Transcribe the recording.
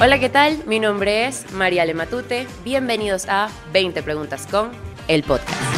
Hola, ¿qué tal? Mi nombre es María Matute. Bienvenidos a 20 Preguntas con el podcast.